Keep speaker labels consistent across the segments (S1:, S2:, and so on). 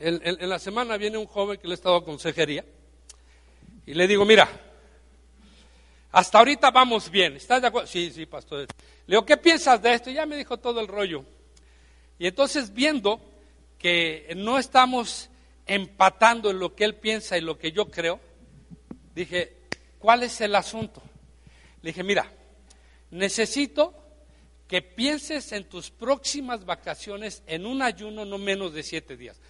S1: En, la semana viene un joven que le he estado a consejería y le digo, mira, hasta ahorita vamos bien, ¿estás de acuerdo? Sí, sí, pastor. Le digo, ¿qué piensas de esto? Y ya me dijo todo el rollo. Y entonces viendo que no estamos empatando en lo que él piensa y lo que yo creo, dije, ¿cuál es el asunto? Le dije, mira, necesito que pienses en tus próximas vacaciones en un ayuno no menos de siete días.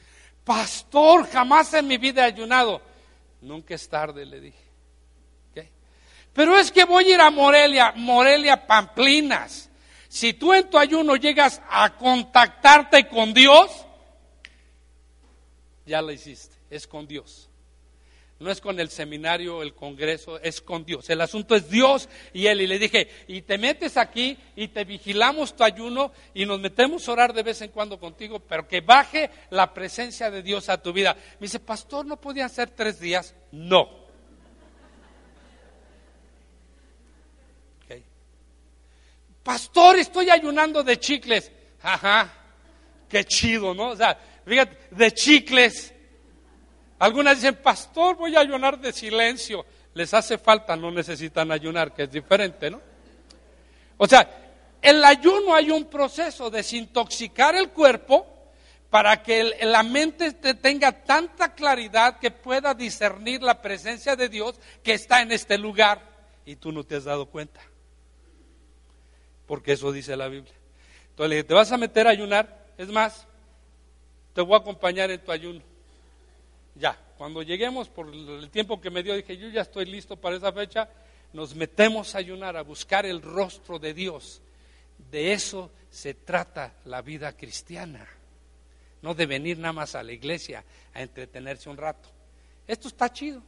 S1: Pastor, jamás en mi vida he ayunado. Nunca es tarde, le dije. Pero es que voy a ir a Morelia, Morelia Pamplinas. Si tú en tu ayuno llegas a contactarte con Dios, ya lo hiciste, es con Dios. No es con el seminario, el congreso, es con Dios. El asunto es Dios y Él. Y le dije, y te metes aquí y te vigilamos tu ayuno y nos metemos a orar de vez en cuando contigo, pero que baje la presencia de Dios a tu vida. Me dice, pastor, ¿no podían ser tres días? No. Pastor, estoy ayunando de chicles. Ajá, qué chido, ¿no? O sea, fíjate, de chicles. Algunas dicen, pastor, voy a ayunar de silencio. Les hace falta, no necesitan ayunar, que es diferente, ¿no? O sea, el ayuno hay un proceso de desintoxicar el cuerpo para que la mente te- tenga tanta claridad que pueda discernir la presencia de Dios que está en este lugar y tú no te has dado cuenta. Porque eso dice la Biblia. Entonces le dije, ¿te vas a meter a ayunar? Es más, te voy a acompañar en tu ayuno. Ya, cuando lleguemos por el tiempo que me dio, dije, yo ya estoy listo para esa fecha, nos metemos a ayunar, a buscar el rostro de Dios. De eso se trata la vida cristiana, no de venir nada más a la iglesia a entretenerse un rato. Esto está chido.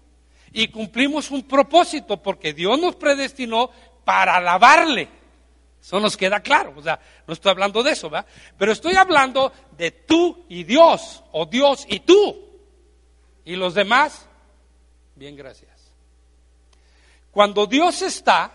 S1: Y cumplimos un propósito, porque Dios nos predestinó para alabarle. Eso nos queda claro, o sea, no estoy hablando de eso, ¿verdad? Pero estoy hablando de tú y Dios, o Dios y tú. Y los demás, bien, gracias. Cuando Dios está,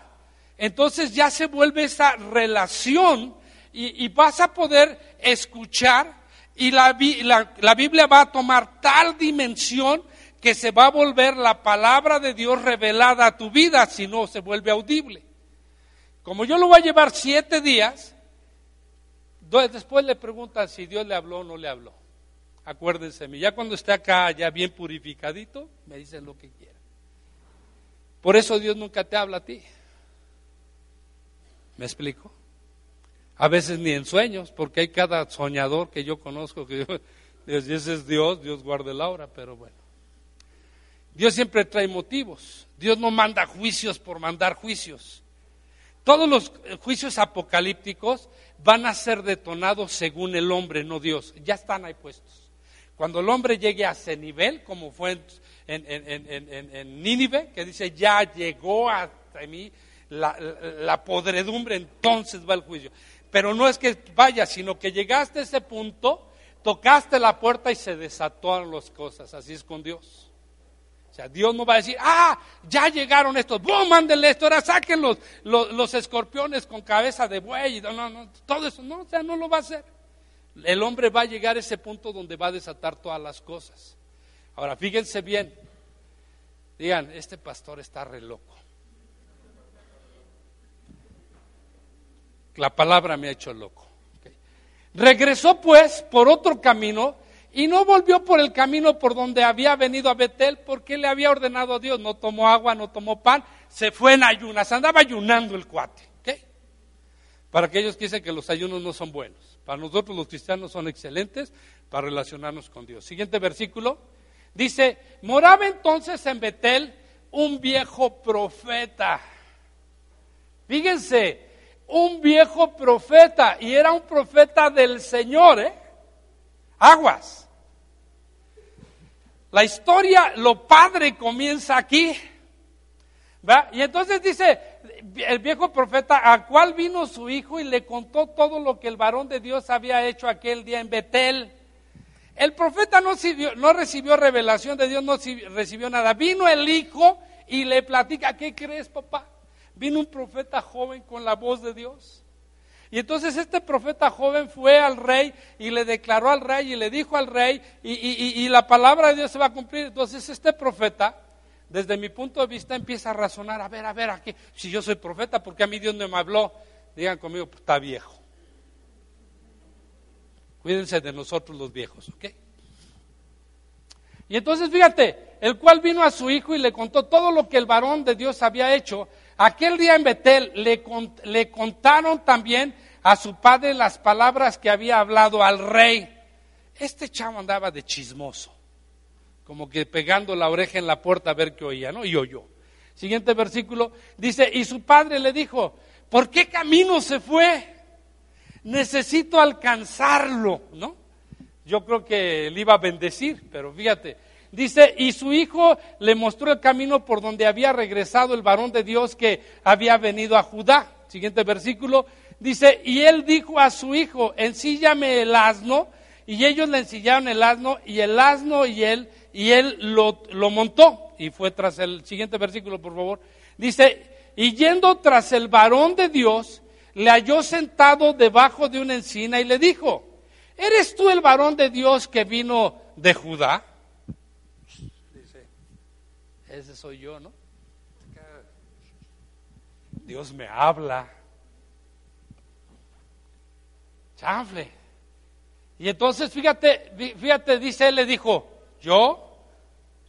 S1: entonces ya se vuelve esa relación y, vas a poder escuchar y la, la- la Biblia va a tomar tal dimensión que se va a volver la palabra de Dios revelada a tu vida, si no se vuelve audible. Como yo lo voy a llevar siete días, después le preguntan si Dios le habló o no le habló. Acuérdense, de mí, ya cuando esté acá ya bien purificadito, me dicen lo que quieran. Por eso Dios nunca te habla a ti. ¿Me explico? A veces ni en sueños, porque hay cada soñador que yo conozco que yo, ese es Dios, Dios guarde la hora, pero bueno. Dios siempre trae motivos. Dios no manda juicios por mandar juicios. Todos los juicios apocalípticos van a ser detonados según el hombre, no Dios. Ya están ahí puestos. Cuando el hombre llegue a ese nivel, como fue en, en- en- en- Nínive, que dice, ya llegó hasta mí la, podredumbre, entonces va el juicio. Pero no es que vaya, sino que llegaste a ese punto, tocaste la puerta y se desataron las cosas. Así es con Dios. O sea, Dios no va a decir, ah, ya llegaron estos, ¡bum! Mándenle esto, ahora saquen los, los, escorpiones con cabeza de buey, no, todo eso, no, o sea, no lo va a hacer. El hombre va a llegar a ese punto donde va a desatar todas las cosas. Ahora, fíjense bien, digan, este pastor está re loco. La palabra me ha hecho loco. Regresó pues por otro camino y no volvió por el camino por donde había venido a Betel porque le había ordenado a Dios. No tomó agua, no tomó pan, se fue en ayunas, andaba ayunando el cuate. ¿ok? Para aquellos que dicen que los ayunos no son buenos. Para nosotros los cristianos son excelentes para relacionarnos con Dios. Siguiente versículo. Dice, moraba entonces en Betel un viejo profeta. Fíjense, un viejo profeta, y era un profeta del Señor, ¿eh? Aguas. La historia, lo padre comienza aquí. ¿va? Y entonces dice el viejo profeta, a cual vino su hijo y le contó todo lo que el varón de Dios había hecho aquel día en Betel. El profeta no recibió, no recibió revelación de Dios, no recibió nada. Vino el hijo y le platica, ¿qué crees, papá? Vino un profeta joven con la voz de Dios. Y entonces este profeta joven fue al rey y le declaró al rey y le dijo al rey y, la palabra de Dios se va a cumplir. Entonces este profeta, desde mi punto de vista, empieza a razonar, a ver, a ver, aquí, si yo soy profeta, porque a mí Dios no me habló? Digan conmigo, pues está viejo. Cuídense de nosotros los viejos, ¿ok? Y entonces fíjate, el cual vino a su hijo y le contó todo lo que el varón de Dios había hecho. Aquel día en Betel le, le contaron también a su padre las palabras que había hablado al rey. Este chavo andaba de chismoso, como que pegando la oreja en la puerta a ver qué oía, ¿no? Y oyó. Siguiente versículo dice, y su padre le dijo, ¿por qué camino se fue? necesito alcanzarlo, ¿no? Yo creo que le iba a bendecir, pero fíjate, dice, y su hijo le mostró el camino por donde había regresado el varón de Dios que había venido a Judá. Siguiente versículo, dice, y él dijo a su hijo, ensíllame el asno, y ellos le ensillaron el asno, y el asno y él, y él lo, montó, y fue tras el siguiente versículo, por favor, dice, y yendo tras el varón de Dios, le halló sentado debajo de una encina y le dijo, ¿eres tú el varón de Dios que vino de Judá? Dice, ese soy yo, ¿no? Dios me habla. Chanfle. Y entonces, fíjate, fíjate, dice él, le dijo, yo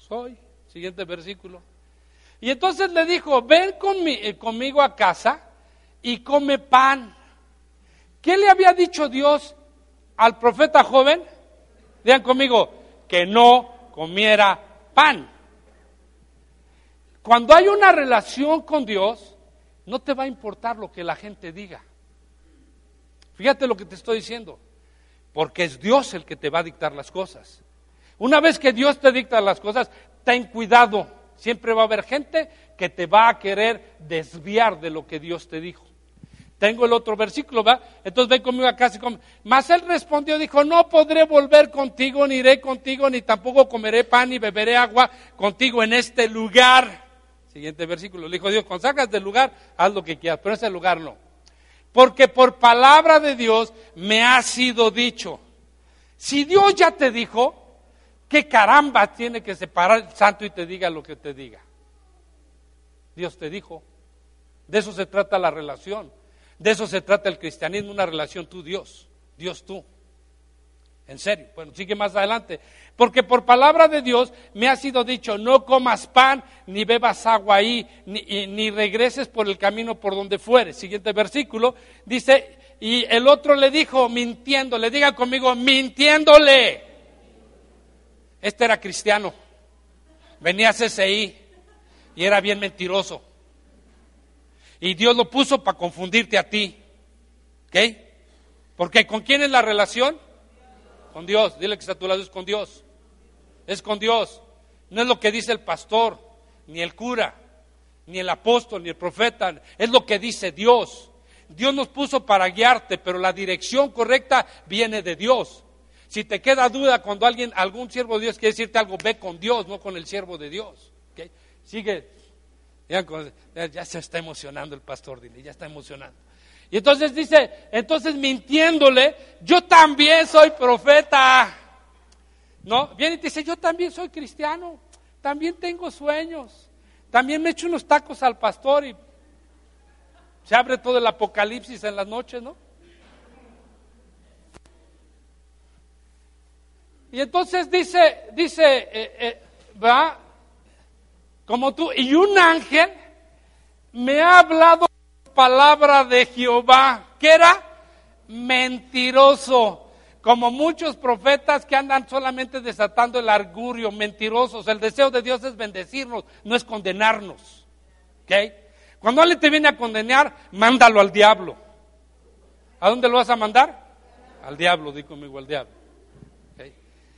S1: soy. Siguiente versículo. Y entonces le dijo, ven eh, conmigo a casa y come pan. ¿Qué le había dicho Dios al profeta joven? Digan conmigo, que no comiera pan. Cuando hay una relación con Dios, no te va a importar lo que la gente diga. Fíjate lo que te estoy diciendo, porque es Dios el que te va a dictar las cosas. Una vez que Dios te dicta las cosas, ten cuidado. Siempre va a haber gente que te va a querer desviar de lo que Dios te dijo. Tengo el otro versículo, ¿va? Entonces ven conmigo acá. Mas él respondió, dijo, no podré volver contigo, ni iré contigo, ni tampoco comeré pan, ni beberé agua contigo en este lugar. Siguiente versículo. Le dijo Dios, cuando salgas del lugar, haz lo que quieras, pero en ese lugar no. Porque por palabra de Dios me ha sido dicho. Si Dios ya te dijo, ¿qué caramba tiene que separar el santo y te diga lo que te diga? Dios te dijo. De eso se trata la relación. De eso se trata el cristianismo, una relación tú-Dios, Dios-tú. En serio. Bueno, sigue más adelante. Porque por palabra de Dios me ha sido dicho, no comas pan, ni bebas agua ahí, ni, ni regreses por el camino por donde fueres. Siguiente versículo. Dice, y el otro le dijo, mintiendo, le diga conmigo, mintiéndole. Este era cristiano. Venía a CCI y era bien mentiroso. Y Dios lo puso para confundirte a ti. ¿Ok? Porque ¿con quién es la relación? Con Dios. Dile que está a tu lado, es con Dios. Es con Dios. No es lo que dice el pastor, ni el cura, ni el apóstol, ni el profeta. Es lo que dice Dios. Dios nos puso para guiarte, pero la dirección correcta viene de Dios. Si te queda duda cuando alguien, algún siervo de Dios quiere decirte algo, ve con Dios, no con el siervo de Dios. ¿Okay? Sigue ya se está emocionando el pastor, dile, ya está emocionando. Y entonces dice, entonces mintiéndole, yo también soy profeta. ¿No? Viene y dice, yo también soy cristiano, también tengo sueños, también me echo unos tacos al pastor y se abre todo el apocalipsis en las noches, ¿no? Y entonces dice, dice, eh, eh, va, como tú, y un ángel me ha hablado palabra de Jehová, que era mentiroso, como muchos profetas que andan solamente desatando el argurio, mentirosos. El deseo de Dios es bendecirnos, no es condenarnos. ¿Ok? Cuando alguien te viene a condenar, mándalo al diablo. ¿A dónde lo vas a mandar? Al diablo, di conmigo, al diablo.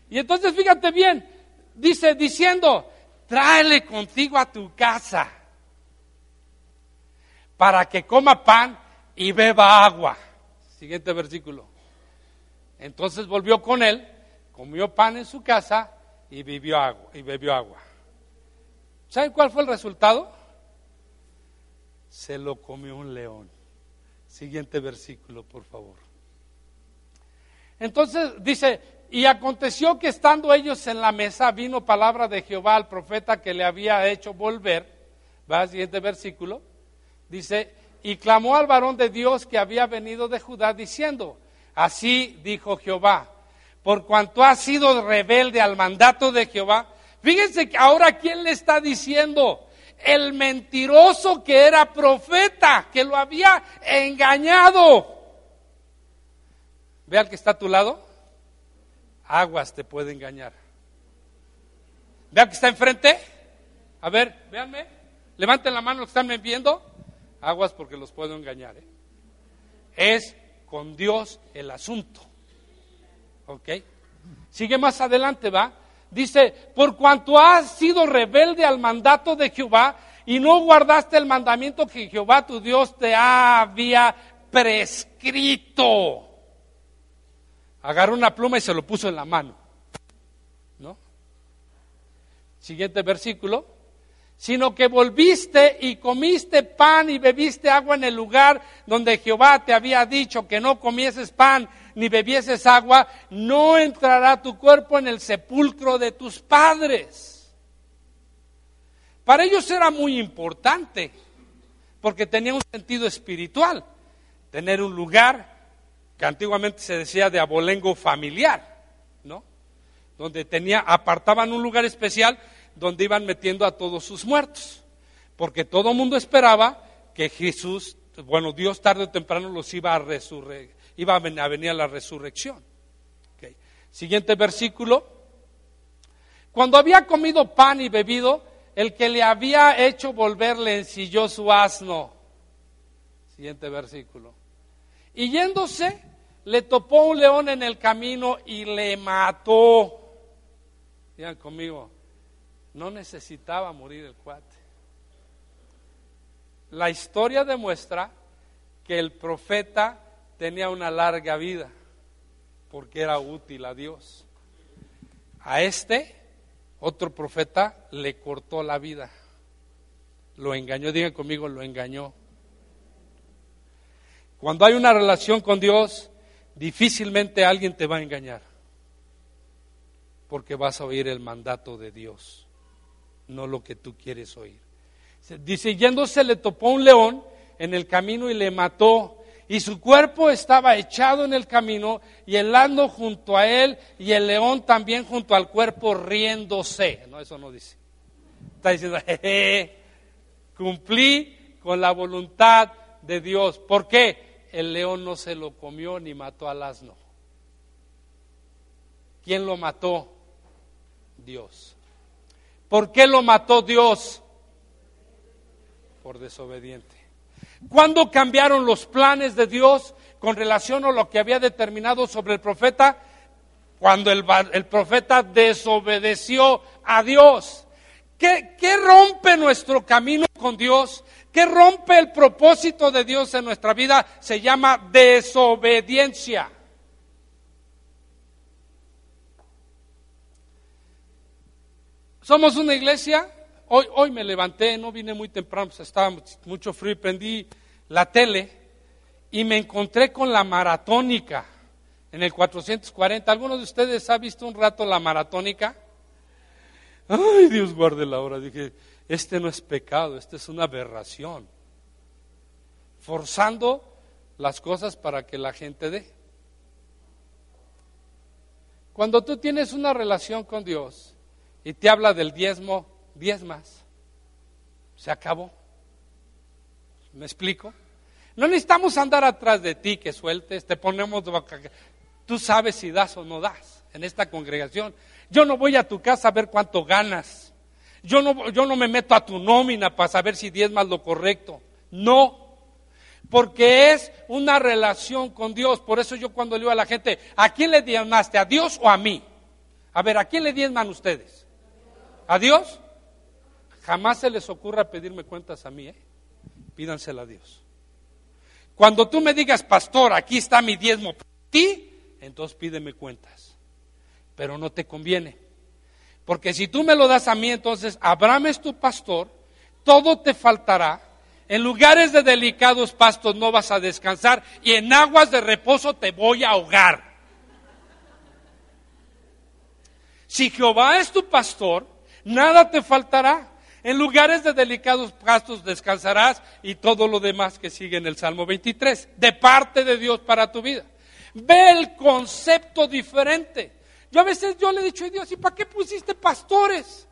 S1: Y entonces fíjate bien, dice diciendo, tráele contigo a tu casa para que coma pan y beba agua. Siguiente versículo. Entonces volvió con él, comió pan en su casa y agua. Y bebió agua. ¿Saben cuál fue el resultado? Se lo comió un león. Siguiente versículo, por favor. Entonces dice, y aconteció que estando ellos en la mesa, vino palabra de Jehová al profeta que le había hecho volver. Va al siguiente versículo. Dice, y clamó al varón de Dios que había venido de Judá, diciendo, así dijo Jehová, por cuanto ha sido rebelde al mandato de Jehová. Fíjense que ahora quién le está diciendo, el mentiroso que era profeta, que lo había engañado. Ve al que está a tu lado, aguas te puede engañar. Ve al que está enfrente, a ver, véanme, levanten la mano los que están viendo, aguas porque los puedo engañar. ¿eh? Es con Dios el asunto. ¿Ok? Sigue más adelante, va. Dice, por cuanto has sido rebelde al mandato de Jehová y no guardaste el mandamiento que Jehová tu Dios te había prescrito. Agarró una pluma y se lo puso en la mano. ¿No? Siguiente versículo sino que volviste y comiste pan y bebiste agua en el lugar donde Jehová te había dicho que no comieses pan ni bebieses agua, no entrará tu cuerpo en el sepulcro de tus padres. Para ellos era muy importante, porque tenía un sentido espiritual, tener un lugar que antiguamente se decía de abolengo familiar, ¿no? Donde tenía, apartaban un lugar especial donde iban metiendo a todos sus muertos, porque todo el mundo esperaba que Jesús, bueno, Dios tarde o temprano los iba a resurreccionar, iba a venir a la resurrección. Siguiente versículo. Cuando había comido pan y bebido, el que le había hecho volver le ensilló su asno. Siguiente versículo. Y yéndose, le topó un león en el camino y le mató. Digan conmigo, no necesitaba morir el cuate. La historia demuestra que el profeta tenía una larga vida porque era útil a Dios. A este, otro profeta, le cortó la vida. Lo engañó, digan conmigo, lo engañó. Cuando hay una relación con Dios, difícilmente alguien te va a engañar, porque vas a oír el mandato de Dios no lo que tú quieres oír. Dice, yéndose le topó un león en el camino y le mató. Y su cuerpo estaba echado en el camino y el asno junto a él y el león también junto al cuerpo riéndose. No, eso no dice. Está diciendo, cumplí con la voluntad de Dios. ¿Por qué? El león no se lo comió ni mató al asno. ¿Quién lo mató? Dios. ¿Por qué lo mató Dios? Por desobediente. ¿Cuándo cambiaron los planes de Dios con relación a lo que había determinado sobre el profeta? Cuando el, profeta desobedeció a Dios. ¿Qué, ¿Qué rompe nuestro camino con Dios? ¿Qué rompe el propósito de Dios en nuestra vida? Se llama desobediencia. Somos una iglesia. Hoy, hoy me levanté, no vine muy temprano, pues estaba mucho frío y prendí la tele y me encontré con la maratónica en el 440. ¿Alguno de ustedes ha visto un rato la maratónica? Ay, Dios guarde la hora. Dije, este no es pecado, este es una aberración. Forzando las cosas para que la gente dé. Cuando tú tienes una relación con Dios, y te habla del diezmo, diezmas. Se acabó. ¿Me explico? No necesitamos andar atrás de ti que sueltes, te ponemos. Tú sabes si das o no das en esta congregación. Yo no voy a tu casa a ver cuánto ganas. Yo no, yo no me meto a tu nómina para saber si diezmas lo correcto. No. Porque es una relación con Dios. Por eso yo cuando le digo a la gente, ¿a quién le diezmaste? ¿A Dios o a mí? A ver, ¿a quién le diezman ustedes? ¿A Dios? Jamás se les ocurra pedirme cuentas a mí, ¿eh? Pídansela a Dios. Cuando tú me digas, pastor, aquí está mi diezmo para ti, entonces pídeme cuentas. Pero no te conviene. Porque si tú me lo das a mí, entonces Abraham es tu pastor, todo te faltará, en lugares de delicados pastos no vas a descansar y en aguas de reposo te voy a ahogar. Si Jehová es tu pastor, nada te faltará. En lugares de delicados pastos descansarás y todo lo demás que sigue en el Salmo 23, de parte de Dios para tu vida. Ve el concepto diferente. Yo a veces yo le he dicho a Dios, ¿y para qué pusiste pastores?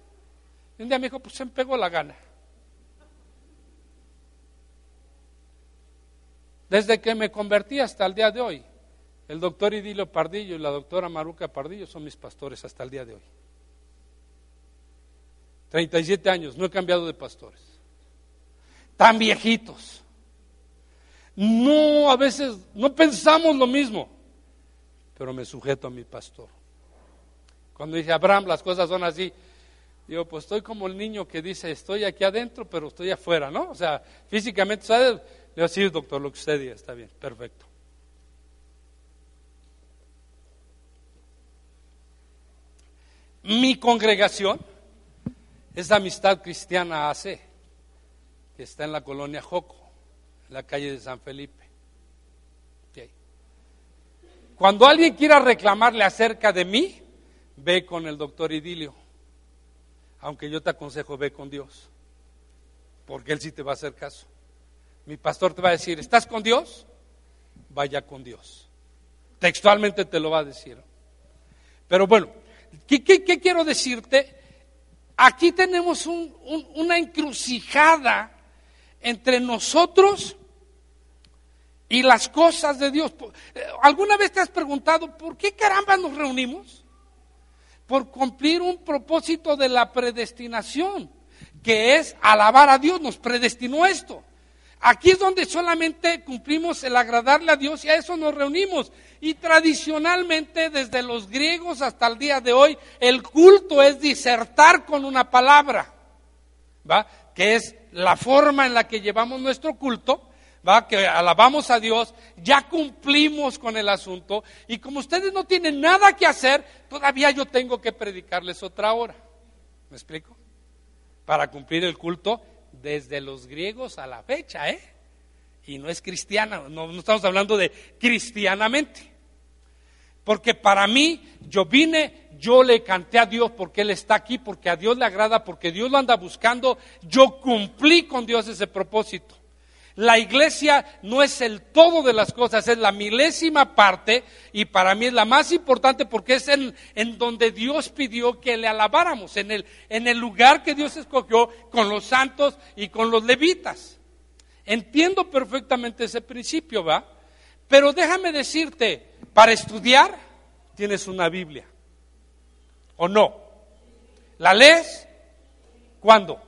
S1: Y un día me dijo, pues se me pegó la gana. Desde que me convertí hasta el día de hoy, el doctor Idilio Pardillo y la doctora Maruca Pardillo son mis pastores hasta el día de hoy. 37 años, no he cambiado de pastores. Tan viejitos. No, a veces no pensamos lo mismo, pero me sujeto a mi pastor. Cuando dice Abraham, las cosas son así. Digo, pues estoy como el niño que dice, estoy aquí adentro, pero estoy afuera, ¿no? O sea, físicamente, ¿sabes? Le digo, sí, doctor, lo que usted diga, está bien, perfecto. Mi congregación es la Amistad Cristiana AC, que está en la colonia Joco, en la calle de San Felipe. Okay. Cuando alguien quiera reclamarle acerca de mí, ve con el doctor Idilio. Aunque yo te aconsejo, ve con Dios. Porque Él sí te va a hacer caso. Mi pastor te va a decir, ¿estás con Dios? Vaya con Dios. Textualmente te lo va a decir. Pero bueno, ¿qué, quiero decirte? aquí tenemos una encrucijada entre nosotros y las cosas de Dios. ¿Alguna vez te has preguntado por qué caramba nos reunimos? Por cumplir un propósito de la predestinación, que es alabar a Dios, nos predestinó esto. Aquí es donde solamente cumplimos el agradarle a Dios y a eso nos reunimos. Y tradicionalmente, desde los griegos hasta el día de hoy, el culto es disertar con una palabra, ¿va? Que es la forma en la que llevamos nuestro culto, ¿va? Que alabamos a Dios, ya cumplimos con el asunto y como ustedes no tienen nada que hacer, todavía yo tengo que predicarles otra hora. ¿Me explico? Para cumplir el culto desde los griegos a la fecha, ¿eh? Y no es cristiana, no, estamos hablando de cristianamente. Porque para mí, yo vine, yo le canté a Dios porque Él está aquí, porque a Dios le agrada, porque Dios lo anda buscando, yo cumplí con Dios ese propósito. La iglesia no es el todo de las cosas, es la milésima parte y para mí es la más importante porque es en, en donde Dios pidió que le alabáramos, en el, en el lugar que Dios escogió con los santos y con los levitas. Entiendo perfectamente ese principio, ¿va? Pero déjame decirte, para estudiar tienes una Biblia. ¿O no? ¿La lees? ¿Cuándo?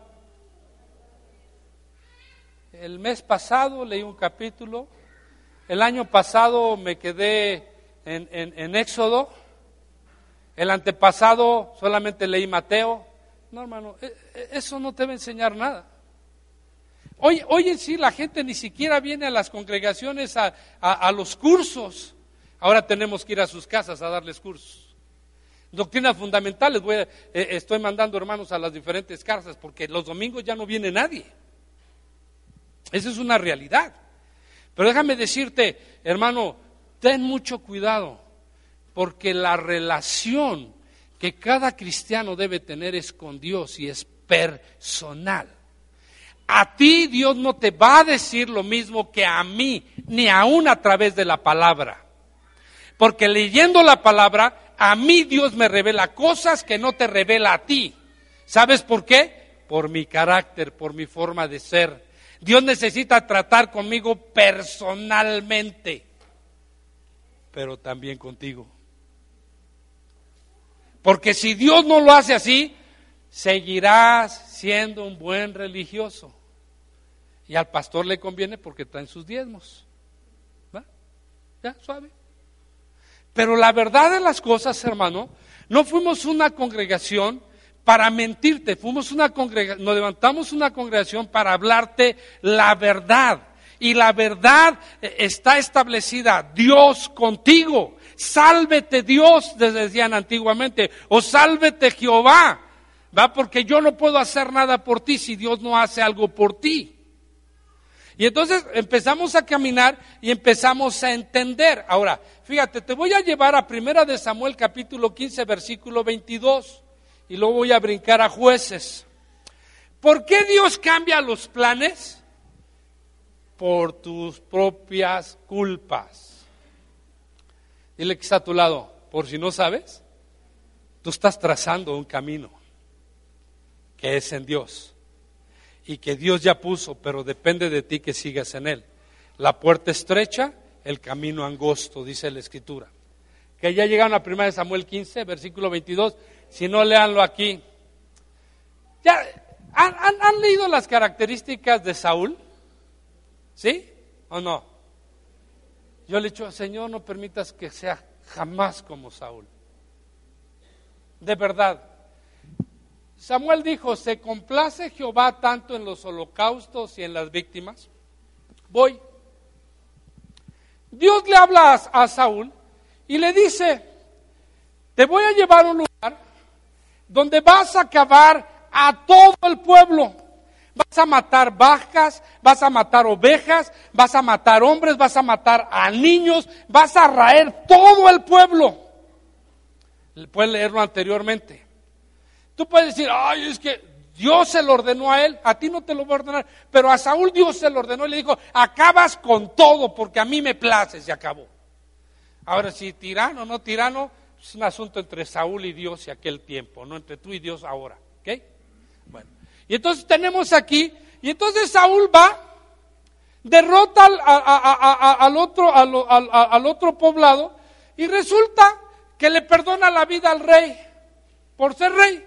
S1: El mes pasado leí un capítulo, el año pasado me quedé en, Éxodo, el antepasado solamente leí Mateo. No, hermano, e, e, eso no te va a enseñar nada. Hoy, hoy en sí la gente ni siquiera viene a las congregaciones a, los cursos. Ahora tenemos que ir a sus casas a darles cursos. Doctrinas fundamentales, voy eh, estoy mandando hermanos a las diferentes casas porque los domingos ya no viene nadie. Esa es una realidad. Pero déjame decirte, hermano, ten mucho cuidado, porque la relación que cada cristiano debe tener es con Dios y es personal. A ti Dios no te va a decir lo mismo que a mí, ni aún a través de la palabra. Porque leyendo la palabra, a mí Dios me revela cosas que no te revela a ti. ¿Sabes por qué? Por mi carácter, por mi forma de ser Dios necesita tratar conmigo personalmente, pero también contigo. Porque si Dios no lo hace así, seguirás siendo un buen religioso. Y al pastor le conviene porque está en sus diezmos. ¿Va? Ya, suave. Pero la verdad de las cosas, hermano, no fuimos una congregación para mentirte, fuimos una congregación, nos levantamos una congregación para hablarte la verdad. Y la verdad eh, está establecida, Dios contigo. Sálvete Dios, decían antiguamente, o sálvete Jehová. ¿Va? Porque yo no puedo hacer nada por ti si Dios no hace algo por ti. Y entonces empezamos a caminar y empezamos a entender. Ahora, fíjate, te voy a llevar a Primera de Samuel capítulo 15 versículo 22 y luego voy a brincar a jueces. ¿Por qué Dios cambia los planes? Por tus propias culpas. Dile que está a tu lado, por si no sabes, tú estás trazando un camino que es en Dios y que Dios ya puso, pero depende de ti que sigas en él. La puerta estrecha, el camino angosto, dice la Escritura. Que ya llegaron a 1 Samuel 15, versículo 22. Si no, leanlo aquí. ¿Ya, ¿han, leído las características de Saúl? ¿Sí o no? Yo le he dicho, Señor, no permitas que sea jamás como Saúl. De verdad, Samuel dijo, ¿se complace Jehová tanto en los holocaustos y en las víctimas? Voy. Dios le habla a, Saúl y le dice, te voy a llevar un lugar donde vas a acabar a todo el pueblo. Vas a matar vacas, vas a matar ovejas, vas a matar hombres, vas a matar a niños, vas a raer todo el pueblo. Puedes leerlo anteriormente. Tú puedes decir, ay, es que Dios se lo ordenó a él, a ti no te lo voy a ordenar, pero a Saúl Dios se lo ordenó y le dijo, acabas con todo porque a mí me place, se acabó. Ahora, si tirano o no tirano, es un asunto entre Saúl y Dios y aquel tiempo, no entre tú y Dios ahora. ¿Ok? Bueno, y entonces tenemos aquí, y entonces Saúl va, derrota al, otro, al otro poblado, y resulta que le perdona la vida al rey por ser rey.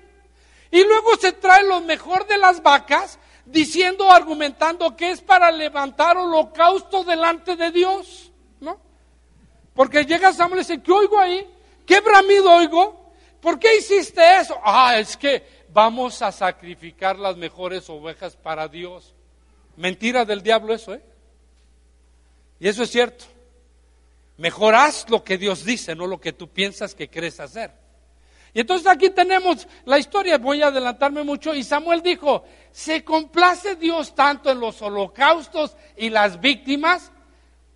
S1: Y luego se trae lo mejor de las vacas, diciendo, argumentando que es para levantar holocausto delante de Dios, ¿no? Porque llega Samuel y dice, ¿qué oigo ahí? ¿Qué bramido oigo? ¿Por qué hiciste eso? Ah, es que vamos a sacrificar las mejores ovejas para Dios. Mentira del diablo eso, ¿eh? Y eso es cierto. Mejor haz lo que Dios dice, no lo que tú piensas que crees hacer. Y entonces aquí tenemos la historia, voy a adelantarme mucho, y Samuel dijo, ¿se complace Dios tanto en los holocaustos y las víctimas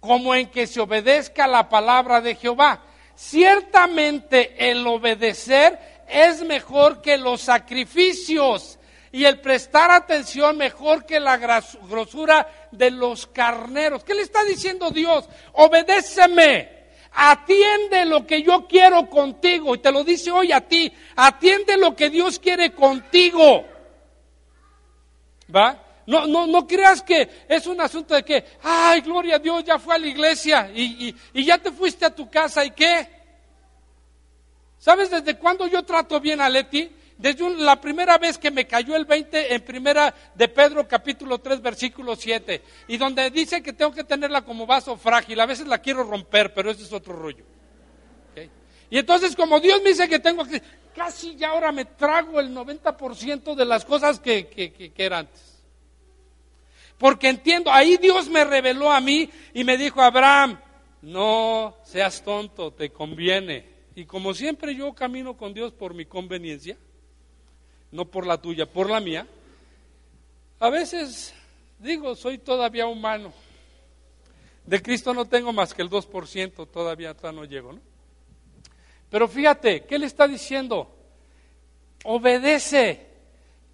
S1: como en que se obedezca la palabra de Jehová? Ciertamente el obedecer es mejor que los sacrificios y el prestar atención mejor que la grosura de los carneros. ¿Qué le está diciendo Dios? Obedéceme atiende lo que yo quiero contigo. Y te lo dice hoy a ti, atiende lo que Dios quiere contigo. ¿Va? No, no, no creas que es un asunto de que, ay, gloria a Dios, ya fue a la iglesia y, y ya te fuiste a tu casa y qué. ¿Sabes desde cuándo yo trato bien a Leti? Desde la primera vez que me cayó el 20 en primera de Pedro capítulo 3 versículo 7 y donde dice que tengo que tenerla como vaso frágil, a veces la quiero romper, pero ese es otro rollo. Y entonces como Dios me dice que tengo que, casi ya ahora me trago el 90% de las cosas que, que, que, que eran antes. Porque entiendo, ahí Dios me reveló a mí y me dijo, Abraham, no seas tonto, te conviene. Y como siempre yo camino con Dios por mi conveniencia, no por la tuya, por la mía, a veces digo, soy todavía humano. De Cristo no tengo más que el 2%, todavía, no llego, ¿no? Pero fíjate, ¿qué le está diciendo? Obedece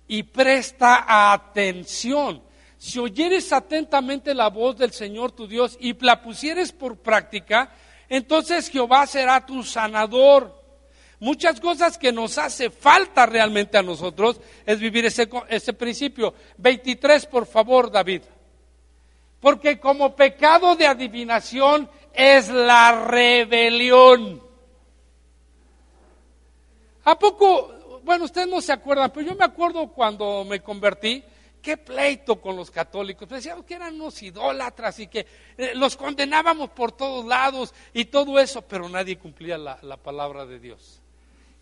S1: y presta atención. Si oyeres atentamente la voz del Señor tu Dios y la pusieres por práctica, entonces Jehová será tu sanador muchas cosas que nos hace falta realmente a nosotros es vivir ese, ese principio. 23, por favor, David. Porque como pecado de adivinación es la rebelión. ¿A poco? Bueno, ustedes no se acuerdan, pero yo me acuerdo cuando me convertí qué pleito con los católicos. Decíamos que eran unos idólatras y que eh, los condenábamos por todos lados y todo eso, pero nadie cumplía la, la palabra de Dios.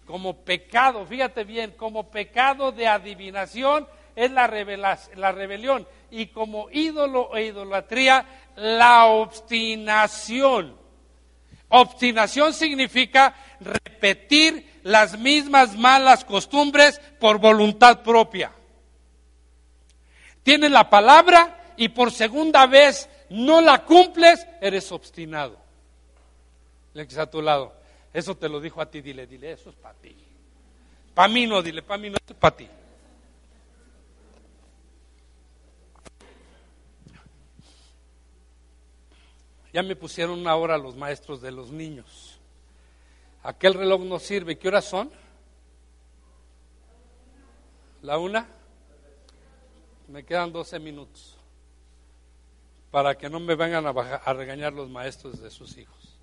S1: Como pecado, fíjate bien, como pecado de adivinación es la, la rebelión y como ídolo e idolatría la obstinación. Obstinación significa repetir las mismas malas costumbres por voluntad propia. Tienes la palabra y por segunda vez no la cumples, eres obstinado. Le a tu lado, eso te lo dijo a ti, dile, dile, eso es para ti. Para mí no, dile, para mí no, es para ti. Ya me pusieron una hora los maestros de los niños. Aquel reloj no sirve. ¿Qué horas son? ¿La una? Me quedan 12 minutos para que no me vengan a, a regañar los maestros de sus hijos.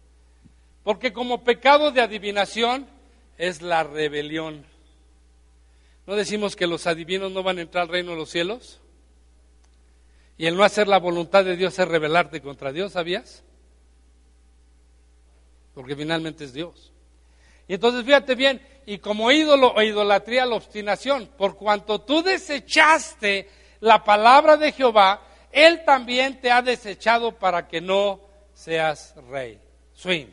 S1: Porque como pecado de adivinación es la rebelión. ¿No decimos que los adivinos no van a entrar al reino de los cielos? Y el no hacer la voluntad de Dios es rebelarte contra Dios, ¿sabías? Porque finalmente es Dios. Y entonces fíjate bien, y como ídolo o idolatría la obstinación, por cuanto tú desechaste la palabra de Jehová, Él también te ha desechado para que no seas rey. Swing,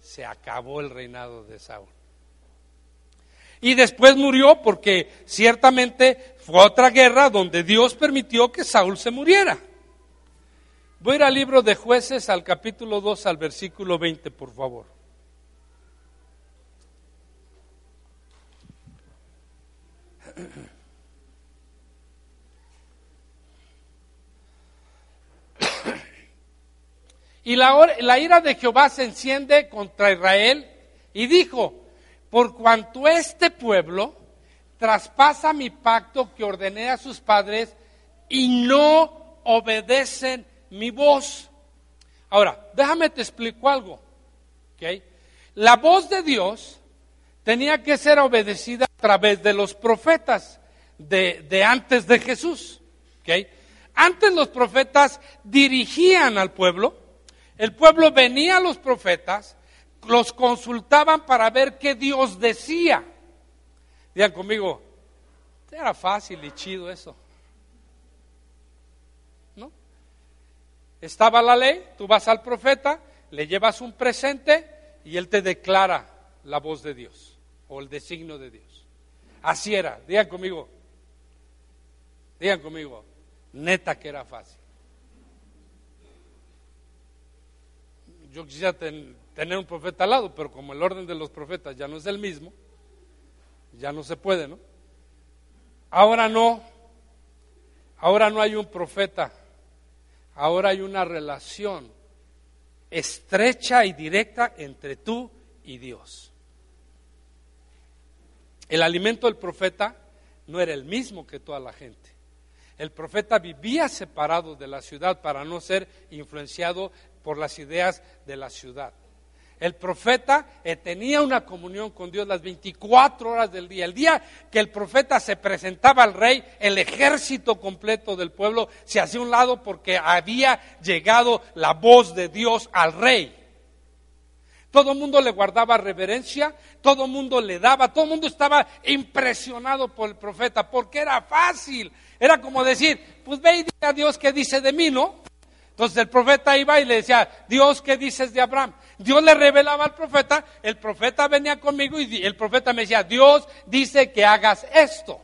S1: se acabó el reinado de Saúl. Y después murió porque ciertamente fue otra guerra donde Dios permitió que Saúl se muriera. Voy a ir al libro de jueces al capítulo 2 al versículo 20, por favor. Y la, ira de Jehová se enciende contra Israel y dijo, por cuanto este pueblo traspasa mi pacto que ordené a sus padres y no obedecen mi voz. Ahora, déjame te explico algo. La voz de Dios tenía que ser obedecida a través de los profetas de, antes de Jesús. Antes los profetas dirigían al pueblo, el pueblo venía a los profetas, los consultaban para ver qué Dios decía. Digan conmigo, era fácil y chido eso. ¿No? Estaba la ley, tú vas al profeta, le llevas un presente y él te declara la voz de Dios o el designio de Dios. Así era, digan conmigo, digan conmigo, neta que era fácil. Yo quisiera tener un profeta al lado, pero como el orden de los profetas ya no es el mismo, ya no se puede, ¿no? Ahora no, ahora no hay un profeta, ahora hay una relación estrecha y directa entre tú y Dios. El alimento del profeta no era el mismo que toda la gente. El profeta vivía separado de la ciudad para no ser influenciado por las ideas de la ciudad. El profeta eh, tenía una comunión con Dios las 24 horas del día. El día que el profeta se presentaba al rey, el ejército completo del pueblo se hacía un lado porque había llegado la voz de Dios al rey. Todo el mundo le guardaba reverencia, todo el mundo le daba, todo el mundo estaba impresionado por el profeta, porque era fácil. Era como decir, pues ve y a Dios qué dice de mí, ¿no? Entonces el profeta iba y le decía, Dios, ¿qué dices de Abraham? Dios le revelaba al profeta, el profeta venía conmigo y el profeta me decía, Dios dice que hagas esto.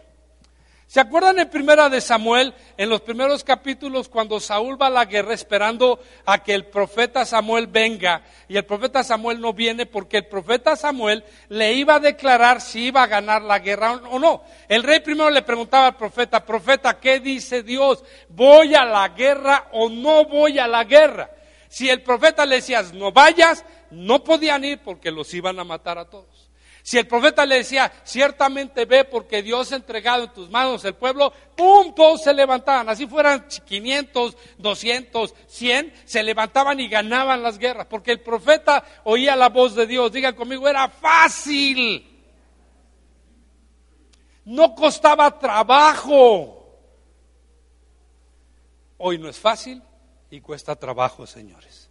S1: ¿Se acuerdan en primera de Samuel, en los primeros capítulos, cuando Saúl va a la guerra esperando a que el profeta Samuel venga y el profeta Samuel no viene porque el profeta Samuel le iba a declarar si iba a ganar la guerra o no? El rey primero le preguntaba al profeta, profeta, ¿qué dice Dios? ¿Voy a la guerra o no voy a la guerra? Si el profeta le decía, no vayas, no podían ir porque los iban a matar a todos. Si el profeta le decía, ciertamente ve porque Dios ha entregado en tus manos el pueblo, ¡pum! Todos se levantaban. Así fueran 500, 200, 100, se levantaban y ganaban las guerras. Porque el profeta oía la voz de Dios. Digan conmigo, era fácil. No costaba trabajo. Hoy no es fácil y cuesta trabajo, señores.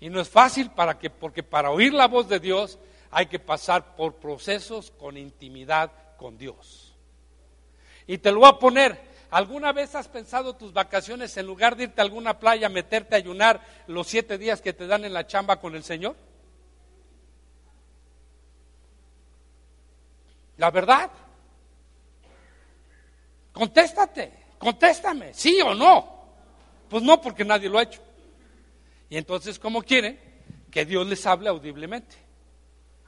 S1: Y no es fácil para que, porque para oír la voz de Dios hay que pasar por procesos con intimidad con Dios. Y te lo voy a poner. ¿Alguna vez has pensado tus vacaciones en lugar de irte a alguna playa, meterte a ayunar los siete días que te dan en la chamba con el Señor? La verdad. Contéstate, contéstame, sí o no. Pues no, porque nadie lo ha hecho. Y entonces, ¿cómo quieren? Que Dios les hable audiblemente.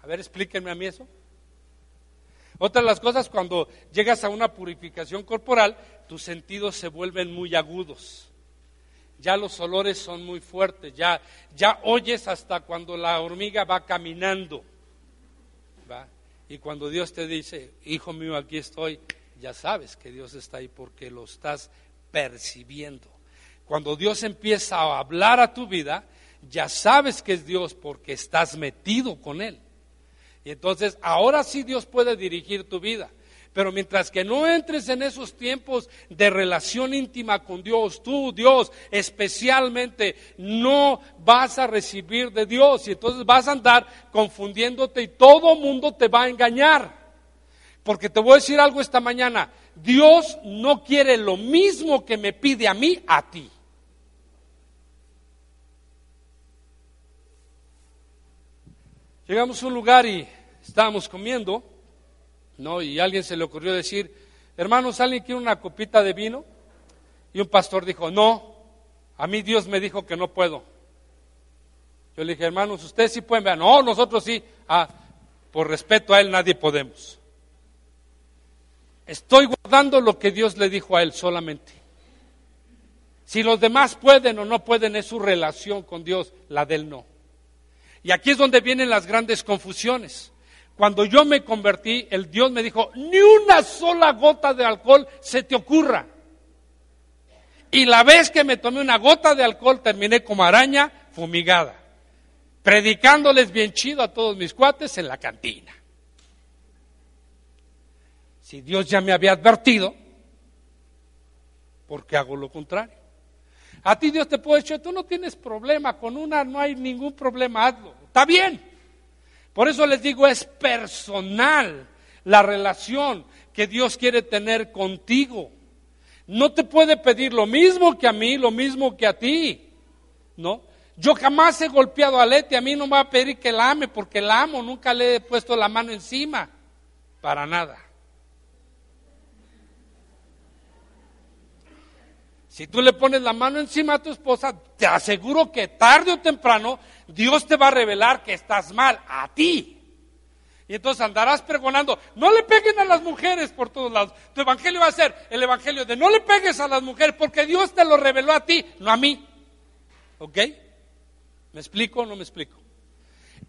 S1: A ver, explíquenme a mí eso. Otra de las cosas, cuando llegas a una purificación corporal, tus sentidos se vuelven muy agudos. Ya los olores son muy fuertes, ya, ya oyes hasta cuando la hormiga va caminando. Y cuando Dios te dice, hijo mío, aquí estoy, ya sabes que Dios está ahí porque lo estás percibiendo. Cuando Dios empieza a hablar a tu vida, ya sabes que es Dios porque estás metido con Él. Y entonces ahora sí Dios puede dirigir tu vida. Pero mientras que no entres en esos tiempos de relación íntima con Dios, tú, Dios, especialmente, no vas a recibir de Dios. Y entonces vas a andar confundiéndote y todo mundo te va a engañar. Porque te voy a decir algo esta mañana. Dios no quiere lo mismo que me pide a mí, a ti. Llegamos a un lugar y estábamos comiendo, ¿no? Y alguien se le ocurrió decir, hermanos, ¿alguien quiere una copita de vino? Y un pastor dijo, no, a mí Dios me dijo que no puedo. Yo le dije, hermanos, ustedes sí pueden ver. No, nosotros sí. Ah, por respeto a Él nadie podemos. Estoy guardando lo que Dios le dijo a Él solamente. Si los demás pueden o no pueden, es su relación con Dios, la de Él no. Y aquí es donde vienen las grandes confusiones. Cuando yo me convertí, el Dios me dijo, ni una sola gota de alcohol se te ocurra. Y la vez que me tomé una gota de alcohol, terminé como araña fumigada, predicándoles bien chido a todos mis cuates en la cantina. Si Dios ya me había advertido, ¿por qué hago lo contrario? A ti Dios te puede decir, tú no tienes problema, con una no hay ningún problema, hazlo. Está bien. Por eso les digo, es personal la relación que Dios quiere tener contigo. No te puede pedir lo mismo que a mí, lo mismo que a ti. ¿No? Yo jamás he golpeado a Leti, a mí no me va a pedir que la ame porque la amo, nunca le he puesto la mano encima. Para nada. Si tú le pones la mano encima a tu esposa, te aseguro que tarde o temprano Dios te va a revelar que estás mal a ti. Y entonces andarás pregonando, no le peguen a las mujeres por todos lados. Tu evangelio va a ser el evangelio de no le pegues a las mujeres porque Dios te lo reveló a ti, no a mí. ¿Ok? ¿Me explico o no me explico?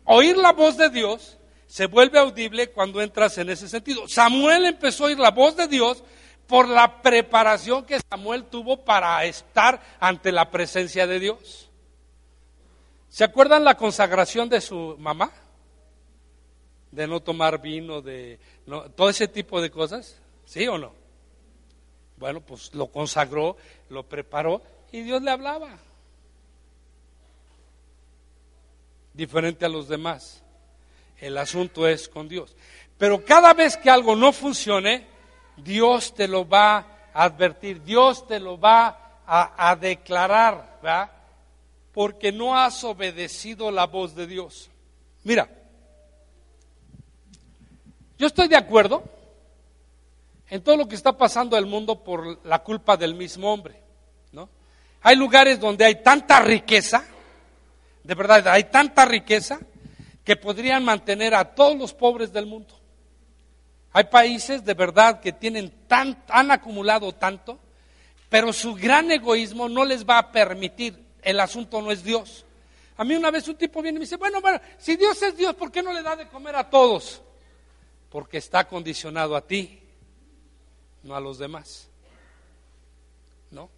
S1: Oír la voz de Dios se vuelve audible cuando entras en ese sentido. Samuel empezó a oír la voz de Dios por la preparación que Samuel tuvo para estar ante la presencia de Dios. ¿Se acuerdan la consagración de su mamá? De no tomar vino, de todo ese tipo de cosas, ¿sí o no? Bueno, pues lo consagró, lo preparó y Dios le hablaba. Diferente a los demás. El asunto es con Dios. Pero cada vez que algo no funcione, Dios te lo va a advertir, Dios te lo va a, declarar, ¿verdad? Porque no has obedecido la voz de Dios. Mira, yo estoy de acuerdo en todo lo que está pasando en el mundo por la culpa del mismo hombre, ¿no? Hay lugares donde hay tanta riqueza, de verdad, hay tanta riqueza que podrían mantener a todos los pobres del mundo. Hay países de verdad que tienen tan, han acumulado tanto, pero su gran egoísmo no les va a permitir. El asunto no es Dios. A mí una vez un tipo viene y me dice, bueno, bueno, si Dios es Dios, ¿por qué no le da de comer a todos? Porque está condicionado a ti, no a los demás. ¿No?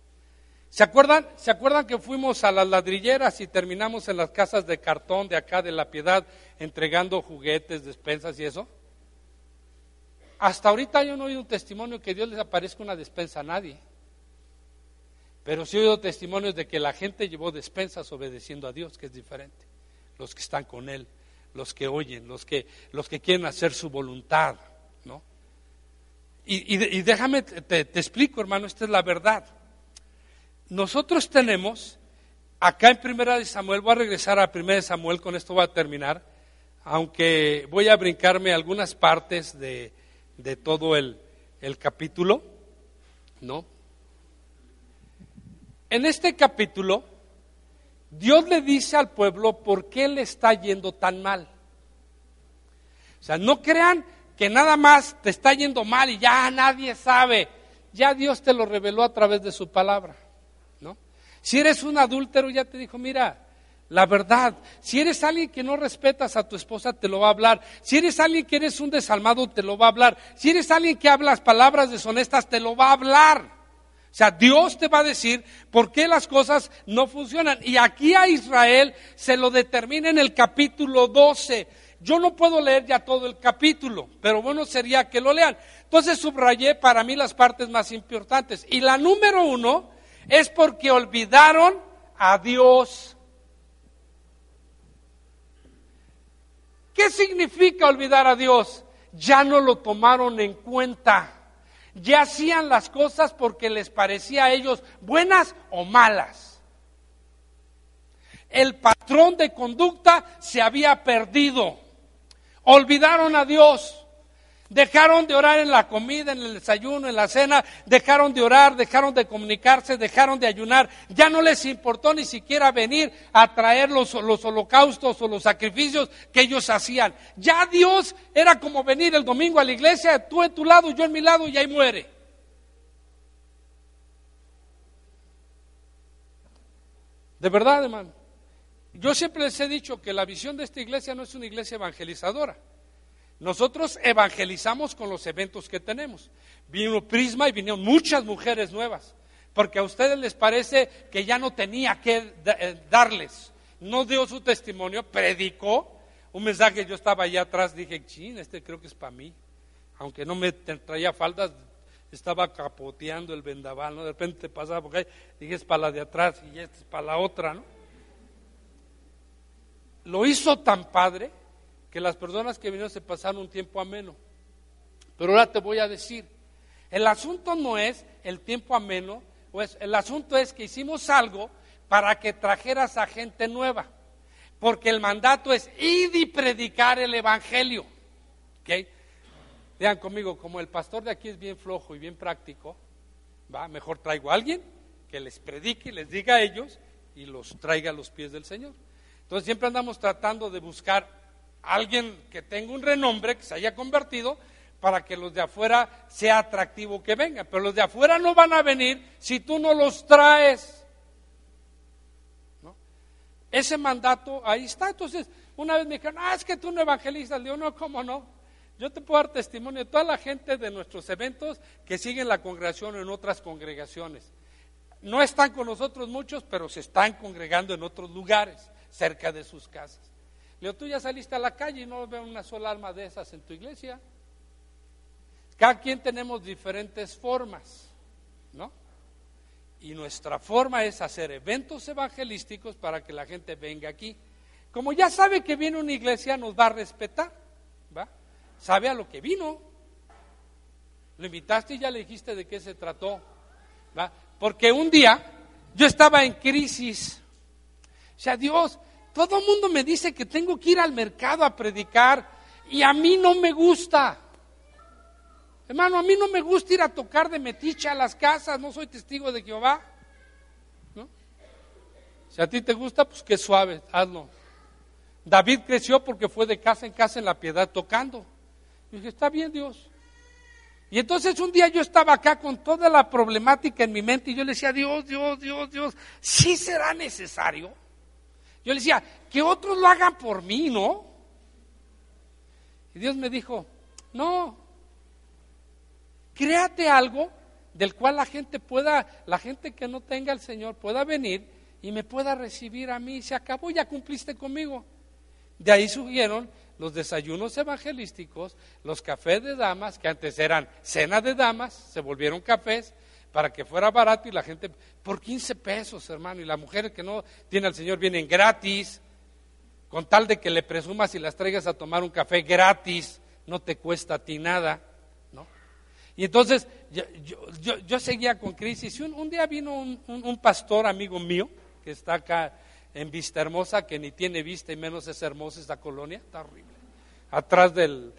S1: ¿Se acuerdan, ¿Se acuerdan que fuimos a las ladrilleras y terminamos en las casas de cartón de acá de la piedad entregando juguetes, despensas y eso? Hasta ahorita yo no he oído un testimonio que Dios les aparezca una despensa a nadie. Pero sí he oído testimonios de que la gente llevó despensas obedeciendo a Dios, que es diferente. Los que están con Él, los que oyen, los que, los que quieren hacer su voluntad, ¿no? Y, déjame, te, te explico, hermano, esta es la verdad. Nosotros tenemos, acá en Primera de Samuel, voy a regresar a Primera de Samuel, con esto voy a terminar, aunque voy a brincarme algunas partes de, de todo el, el capítulo, ¿no? En este capítulo, Dios le dice al pueblo por qué le está yendo tan mal. O sea, no crean que nada más te está yendo mal y ya nadie sabe. Ya Dios te lo reveló a través de su palabra, ¿no? Si eres un adúltero, ya te dijo, mira, la verdad. Si eres alguien que no respetas a tu esposa, te lo va a hablar. Si eres alguien que eres un desalmado, te lo va a hablar. Si eres alguien que hablas palabras deshonestas, te lo va a hablar. O sea, Dios te va a decir por qué las cosas no funcionan. Y aquí a Israel se lo determina en el capítulo 12. Yo no puedo leer ya todo el capítulo, pero bueno sería que lo lean. Entonces subrayé para mí las partes más importantes. Y la número uno es porque olvidaron a Dios. ¿Qué significa olvidar a Dios? Ya no lo tomaron en cuenta. Ya hacían las cosas porque les parecía a ellos buenas o malas. El patrón de conducta se había perdido. Olvidaron a Dios. Dejaron de orar en la comida, en el desayuno, en la cena, dejaron de orar, dejaron de comunicarse, dejaron de ayunar. Ya no les importó ni siquiera venir a traer los, los holocaustos o los sacrificios que ellos hacían. Ya Dios era como venir el domingo a la iglesia, tú en tu lado, yo en mi lado y ahí muere. De verdad, hermano. Yo siempre les he dicho que la visión de esta iglesia no es una iglesia evangelizadora. Nosotros evangelizamos con los eventos que tenemos. Vino Prisma y vinieron muchas mujeres nuevas, porque a ustedes les parece que ya no tenía que eh, darles. No dio su testimonio, predicó un mensaje. Yo estaba allá atrás, dije, chin, este creo que es para mí. Aunque no me traía faldas, estaba capoteando el vendaval, ¿no? De repente pasaba porque ahí, dije, es para la de atrás y esta es para la otra, ¿no? Lo hizo tan padre que las personas que vinieron se pasaron un tiempo ameno. Pero ahora te voy a decir, el asunto no es el tiempo ameno, el asunto es que hicimos algo para que trajeras a gente nueva. Porque el mandato es ir y predicar el evangelio. ¿Ok? Vean conmigo, como el pastor de aquí es bien flojo y bien práctico, va, mejor traigo a alguien que les predique, les diga a ellos y los traiga a los pies del Señor. Entonces siempre andamos tratando de buscar alguien que tenga un renombre, que se haya convertido, para que los de afuera sea atractivo que vengan. Pero los de afuera no van a venir si tú no los traes. ¿No? Ese mandato ahí está. Entonces, una vez me dijeron, ah, es que tú no evangelizas. Le digo, no, ¿cómo no? Yo te puedo dar testimonio de toda la gente de nuestros eventos que siguen la congregación en otras congregaciones. No están con nosotros muchos, pero se están congregando en otros lugares, cerca de sus casas. Le digo, tú ya saliste a la calle y no veo una sola alma de esas en tu iglesia. Cada quien tenemos diferentes formas, ¿no? Y nuestra forma es hacer eventos evangelísticos para que la gente venga aquí. Como ya sabe que viene una iglesia, nos va a respetar, ¿va? Sabe a lo que vino. Lo invitaste y ya le dijiste de qué se trató, ¿va? Porque un día yo estaba en crisis. O sea, Dios, todo el mundo me dice que tengo que ir al mercado a predicar y a mí no me gusta. Hermano, a mí no me gusta ir a tocar de metiche a las casas, no soy testigo de Jehová. ¿no? Si a ti te gusta, pues qué suave, hazlo. David creció porque fue de casa en casa en la piedad tocando. Y dije, está bien Dios. Y entonces un día yo estaba acá con toda la problemática en mi mente y yo le decía, Dios, Dios, Dios, Dios, ¿sí será necesario? Yo le decía, que otros lo hagan por mí, ¿no? Y Dios me dijo, no, créate algo del cual la gente pueda, la gente que no tenga al Señor pueda venir y me pueda recibir a mí. Se acabó, ya cumpliste conmigo. De ahí surgieron los desayunos evangelísticos, los cafés de damas, que antes eran cena de damas, se volvieron cafés, para que fuera barato y la gente, por 15 pesos, hermano, y la mujer que no tiene al Señor vienen gratis, con tal de que le presumas y las traigas a tomar un café gratis, no te cuesta a ti nada, ¿no? Y entonces yo, seguía con crisis. Y un, día vino un, pastor amigo mío, que está acá en Vista Hermosa, que ni tiene vista y menos es hermosa esta colonia, está horrible, atrás del,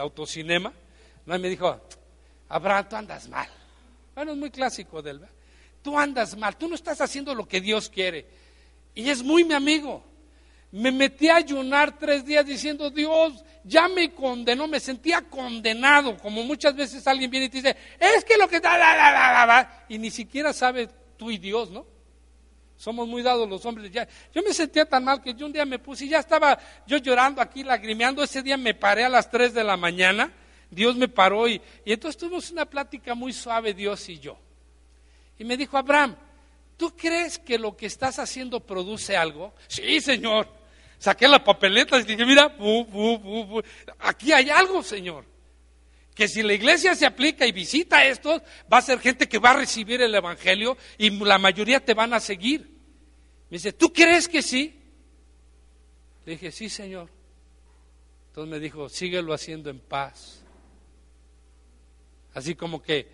S1: autocinema, ¿no? y me dijo, Abraham, tú andas mal. Bueno, es muy clásico del, tú andas mal, tú no estás haciendo lo que Dios quiere. Y es muy mi amigo. Me metí a ayunar tres días diciendo, Dios, ya me condenó, me sentía condenado, como muchas veces alguien viene y te dice, es que lo que da, da, da, da, y ni siquiera sabe tú y Dios, ¿no? Somos muy dados los hombres. Ya. Yo me sentía tan mal que yo un día me puse y ya estaba yo llorando aquí, lagrimeando. Ese día me paré a las 3 de la mañana. Dios me paró y, y entonces tuvimos una plática muy suave, Dios y yo. Y me dijo, Abraham, ¿tú crees que lo que estás haciendo produce algo? Sí, Señor. Saqué la papeleta y dije, mira, aquí hay algo, Señor. Que si la iglesia se aplica y visita esto, va a ser gente que va a recibir el Evangelio y la mayoría te van a seguir. Me dice, ¿tú crees que sí? Le dije, sí, Señor. Entonces me dijo, síguelo haciendo en paz. Así como que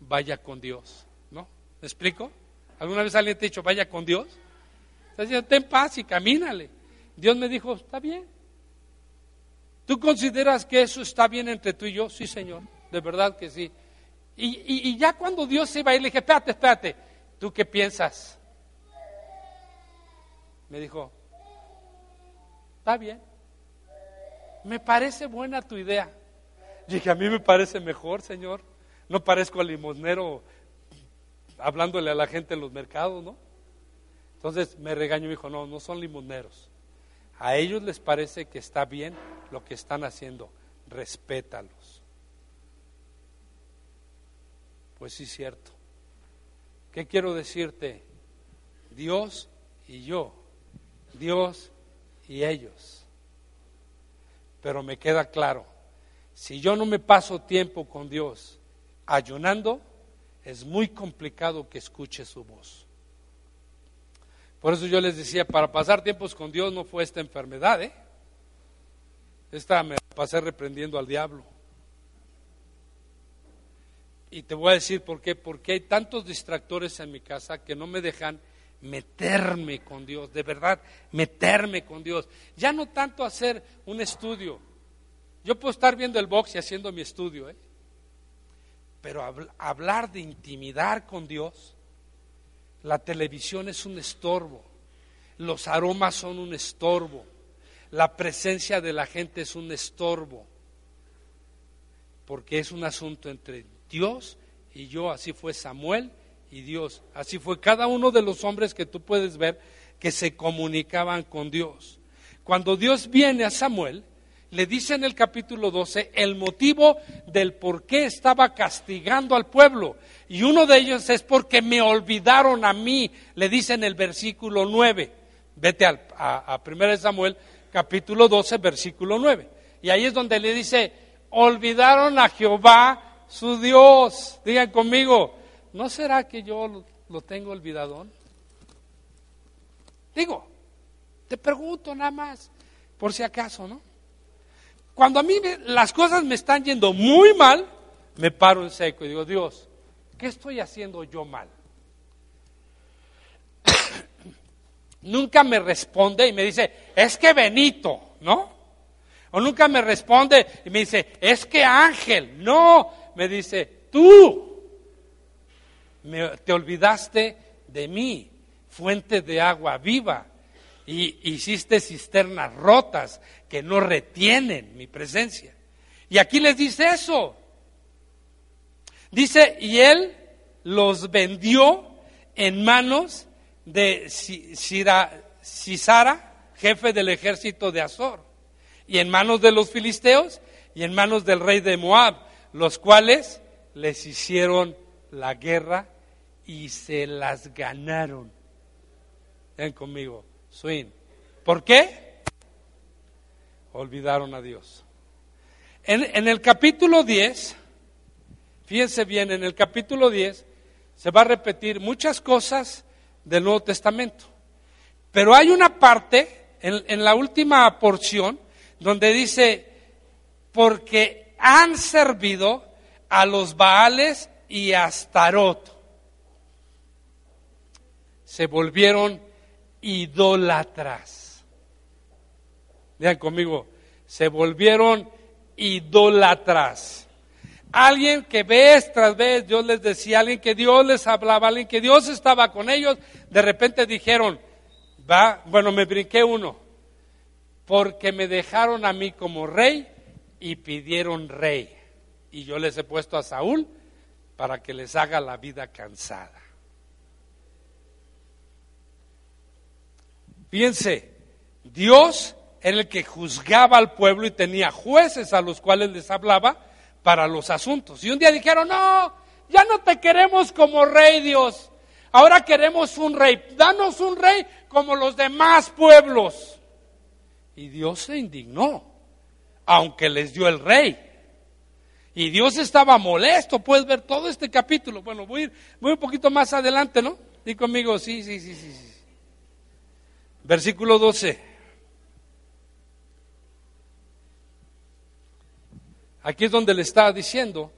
S1: vaya con Dios, ¿no? ¿Me explico? ¿Alguna vez alguien te ha dicho, vaya con Dios? Entonces, ten paz y camínale. Dios me dijo, está bien. ¿Tú consideras que eso está bien entre tú y yo? Sí, Señor, de verdad que sí. Y, y ya cuando Dios se iba a le dije, espérate, espérate, ¿tú qué piensas? Me dijo, está bien, me parece buena tu idea. Y dije, a mí me parece mejor, Señor. No parezco al limosnero hablándole a la gente en los mercados, ¿no? Entonces me regañó y dijo, no, no son limosneros. A ellos les parece que está bien lo que están haciendo, respétalos. Pues sí, cierto. ¿Qué quiero decirte? Dios y yo Dios y ellos. Pero me queda claro, si yo no me paso tiempo con Dios ayunando, es muy complicado que escuche su voz. Por eso yo les decía, para pasar tiempos con Dios no fue esta enfermedad, ¿eh? Esta me pasé reprendiendo al diablo. Y te voy a decir por qué, porque hay tantos distractores en mi casa que no me dejan meterme con Dios, de verdad, meterme con Dios. Ya no tanto hacer un estudio. Yo puedo estar viendo el box y haciendo mi estudio, ¿eh? pero hablar de intimidar con Dios, la televisión es un estorbo, los aromas son un estorbo, la presencia de la gente es un estorbo, porque es un asunto entre Dios y yo, así fue Samuel y Dios. Así fue cada uno de los hombres que tú puedes ver que se comunicaban con Dios. Cuando Dios viene a Samuel, le dice en el capítulo 12 el motivo del por qué estaba castigando al pueblo. Y uno de ellos es porque me olvidaron a mí, le dice en el versículo 9. Vete a, a, a 1 Samuel capítulo 12, versículo 9. Y ahí es donde le dice, olvidaron a Jehová su Dios. Digan conmigo, ¿no será que yo lo, tengo olvidado? Digo, te pregunto nada más, por si acaso, ¿no? Cuando a mí las cosas me están yendo muy mal, me paro en seco y digo, Dios, ¿qué estoy haciendo yo mal? nunca me responde y me dice, es que Benito, ¿no? O nunca me responde y me dice, es que Ángel, no, me dice, tú te olvidaste de mí, fuente de agua viva, y hiciste cisternas rotas que no retienen mi presencia. Y aquí les dice eso. Dice, y él los vendió en manos de Sisara, jefe del ejército de Azor, y en manos de los filisteos y en manos del rey de Moab, los cuales les hicieron la guerra y se las ganaron. Ven conmigo, swing. ¿Por qué? Olvidaron a Dios. En, el capítulo 10, fíjense bien, en el capítulo 10 se va a repetir muchas cosas del Nuevo Testamento. Pero hay una parte en, en la última porción donde dice, porque han servido a los Baales y a Astarot. Se volvieron idólatras. Vean conmigo, se volvieron idólatras. Alguien que vez tras vez Dios les decía, alguien que Dios les hablaba, alguien que Dios estaba con ellos, de repente dijeron, va, bueno, me brinqué uno, porque me dejaron a mí como rey y pidieron rey. Y yo les he puesto a Saúl para que les haga la vida cansada. Fíjense, Dios era el que juzgaba al pueblo y tenía jueces a los cuales les hablaba para los asuntos. Y un día dijeron, no, ya no te queremos como rey Dios, ahora queremos un rey, danos un rey como los demás pueblos. Y Dios se indignó, aunque les dio el rey. Y Dios estaba molesto, puedes ver todo este capítulo. Bueno, voy, voy un poquito más adelante, ¿no? Dí conmigo, sí, sí, sí, sí. sí. Versículo 12. Aquí es donde le está diciendo.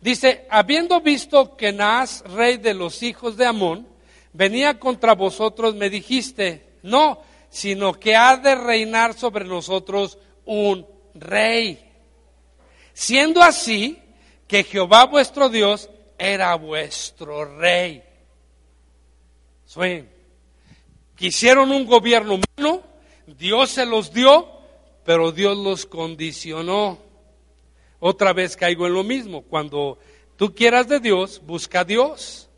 S1: Dice, habiendo visto que Naas, rey de los hijos de Amón, venía contra vosotros, me dijiste, no, sino que ha de reinar sobre nosotros un rey. Siendo así que Jehová vuestro Dios era vuestro rey. Quisieron un gobierno humano, Dios se los dio, pero Dios los condicionó. Otra vez caigo en lo mismo. Cuando tú quieras de Dios, busca a Dios.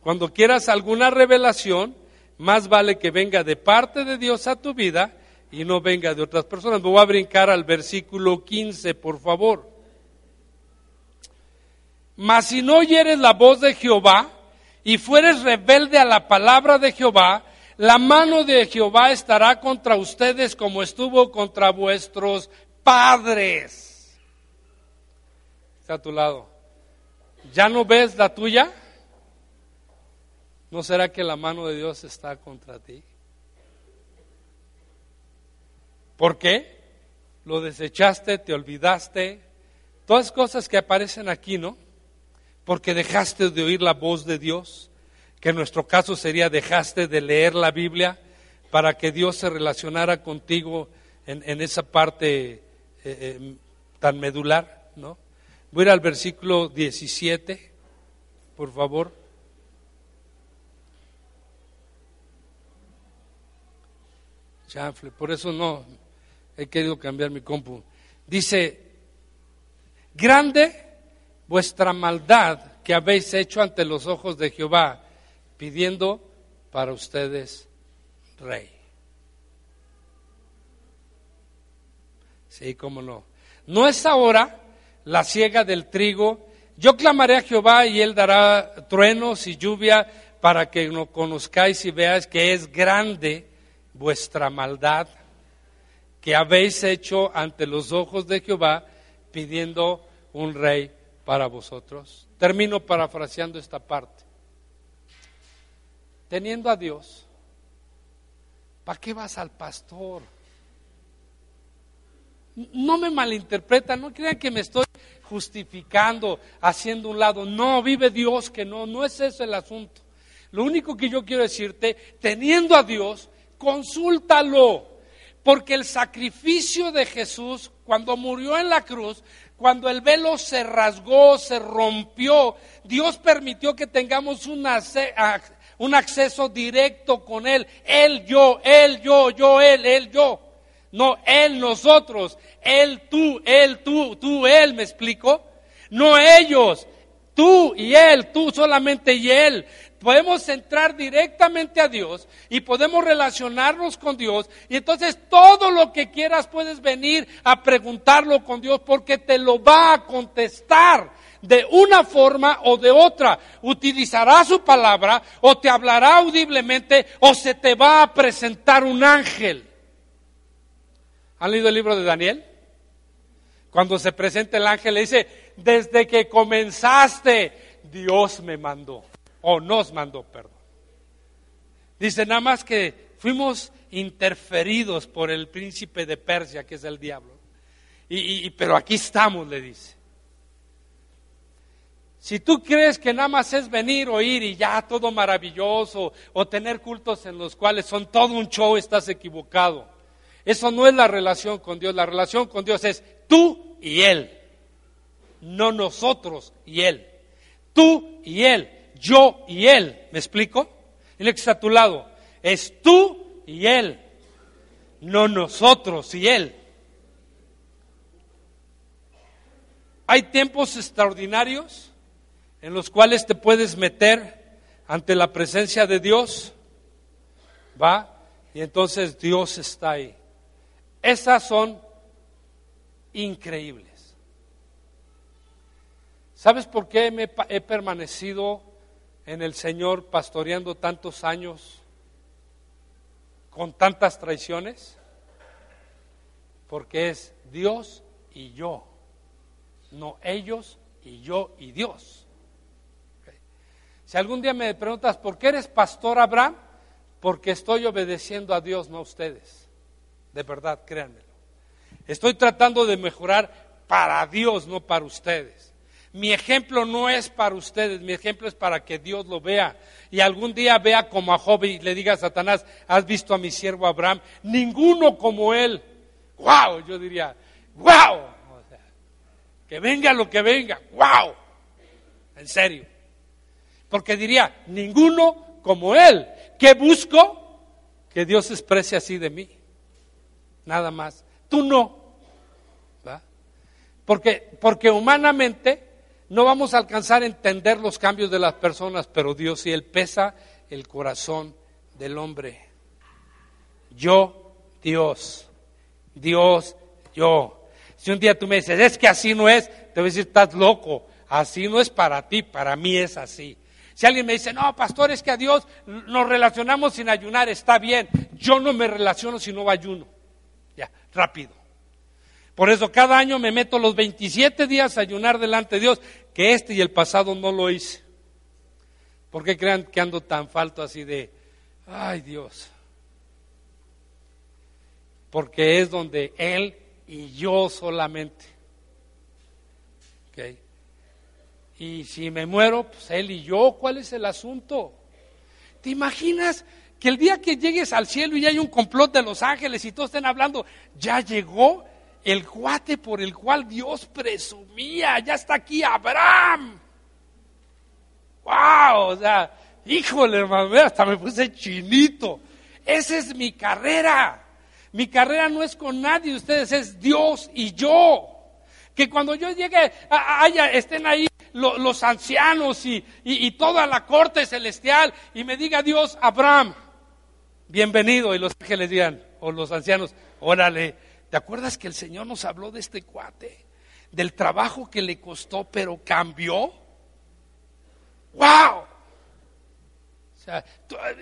S1: Cuando quieras alguna revelación, más vale que venga de parte de Dios a tu vida y no venga de otras personas. Me voy a brincar al versículo 15, por favor. Mas si no oyeres la voz de Jehová y fueres rebelde a la palabra de Jehová, la mano de Jehová estará contra ustedes como estuvo contra vuestros padres está a tu lado. ¿Ya no ves la tuya? ¿No será que la mano de Dios está contra ti? ¿Por qué? Lo desechaste, te olvidaste. Todas cosas que aparecen aquí, ¿no? Porque dejaste de oír la voz de Dios, que en nuestro caso sería dejaste de leer la Biblia para que Dios se relacionara contigo en, esa parte eh, eh, tan medular, ¿no? Voy a ir al versículo 17, por favor. Chanfle, por eso no he querido cambiar mi compu. Dice, grande vuestra maldad que habéis hecho ante los ojos de Jehová, pidiendo para ustedes rey. Sí, cómo no. No es ahora la siega del trigo. Yo clamaré a Jehová y él dará truenos y lluvia para que no conozcáis y veáis que es grande vuestra maldad que habéis hecho ante los ojos de Jehová pidiendo un rey para vosotros. Termino parafraseando esta parte. Teniendo a Dios, ¿para qué vas al pastor? No me malinterpretan, no crean que me estoy justificando, haciendo un lado. No, vive Dios que no, no es eso el asunto. Lo único que yo quiero decirte, teniendo a Dios, consúltalo. Porque el sacrificio de Jesús, cuando murió en la cruz, cuando el velo se rasgó, se rompió, Dios permitió que tengamos un acceso directo con Él. Él, yo, Él, yo, yo, Él, Él, yo. No, Él, nosotros, Él, tú, Él, tú, tú, Él, ¿me explico? No ellos, tú y Él, tú solamente y Él. Podemos entrar directamente a Dios y podemos relacionarnos con Dios y entonces todo lo que quieras puedes venir a preguntarlo con Dios porque te lo va a contestar de una forma o de otra. Utilizará su palabra o te hablará audiblemente o se te va a presentar un ángel. ¿Han leído el libro de Daniel? Cuando se presenta el ángel le dice, desde que comenzaste, Dios me mandó. o nos mandó perdón. Dice nada más que fuimos interferidos por el príncipe de Persia, que es el diablo. Y, pero aquí estamos, le dice. Si tú crees que nada más es venir, oír y ya todo maravilloso, o tener cultos en los cuales son todo un show, estás equivocado. Eso no es la relación con Dios. La relación con Dios es tú y Él, no nosotros y Él. Tú y Él, yo y Él. ¿Me explico? El que está a tu lado. Es tú y Él, no nosotros y Él. Hay tiempos extraordinarios en los cuales te puedes meter ante la presencia de Dios, ¿va? Y entonces Dios está ahí. Esas son increíbles. ¿Sabes por qué me he permanecido en el Señor pastoreando tantos años con tantas traiciones? Porque es Dios y yo, no ellos y yo y Dios. Si algún día me preguntas, ¿por qué eres pastor Abraham? Porque estoy obedeciendo a Dios, no a ustedes. De verdad, créanmelo. Estoy tratando de mejorar para Dios, no para ustedes. Mi ejemplo no es para ustedes, mi ejemplo es para que Dios lo vea. Y algún día vea como a Job y le diga a Satanás, has visto a mi siervo Abraham, ninguno como él. ¡Wow! Yo diría, ¡wow! que venga lo que venga, ¡wow! En serio. Porque diría, ninguno como Él. ¿Qué busco? Que Dios exprese así de mí. Nada más. Tú no. Porque, porque humanamente no vamos a alcanzar a entender los cambios de las personas, pero Dios sí, Él pesa el corazón del hombre. Yo, Dios. Dios, yo. Si un día tú me dices, es que así no es, te voy a decir, estás loco. Así no es para ti, para mí es así. Si alguien me dice, no, pastor, es que a Dios nos relacionamos sin ayunar, está bien. Yo no me relaciono si no ayuno. Ya, rápido. Por eso cada año me meto los 27 días a ayunar delante de Dios, que este y el pasado no lo hice. ¿Por qué crean que ando tan falto así de, ay Dios? Porque es donde Él y yo solamente. ¿Okay? Y si me muero, pues él y yo, ¿cuál es el asunto? ¿Te imaginas que el día que llegues al cielo y hay un complot de los ángeles y todos estén hablando, ya llegó el cuate por el cual Dios presumía, ya está aquí Abraham? ¡Wow! O sea, híjole, hermano, hasta me puse chinito. Esa es mi carrera. Mi carrera no es con nadie de ustedes, es Dios y yo. Que cuando yo llegue, estén ahí los ancianos y, toda la corte celestial y me diga Dios, Abraham, bienvenido. Y los ángeles digan, o los ancianos, órale, ¿te acuerdas que el Señor nos habló de este cuate? Del trabajo que le costó, pero cambió. ¡Wow! O sea,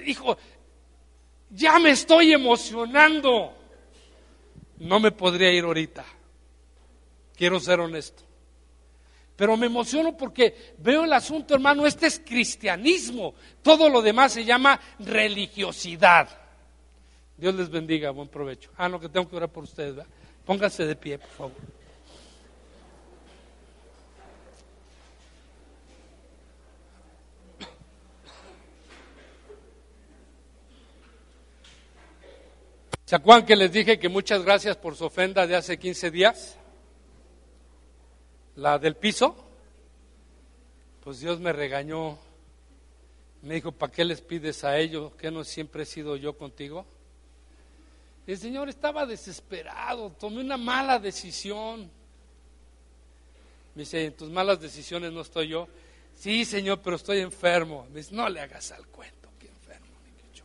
S1: dijo, ya me estoy emocionando. No me podría ir ahorita. Quiero ser honesto. Pero me emociono porque veo el asunto, hermano, este es cristianismo. Todo lo demás se llama religiosidad. Dios les bendiga, buen provecho. Ah, no, que tengo que orar por ustedes, ¿verdad? Pónganse de pie, por favor. ¿Se que les dije que muchas gracias por su ofrenda de hace 15 días? La del piso, pues Dios me regañó. Me dijo, ¿para qué les pides a ellos? ¿Que no siempre he sido yo contigo? El Señor estaba desesperado, tomé una mala decisión. Me dice, en tus malas decisiones no estoy yo. Sí, Señor, pero estoy enfermo. Me dice, no le hagas al cuento, que enfermo, ni que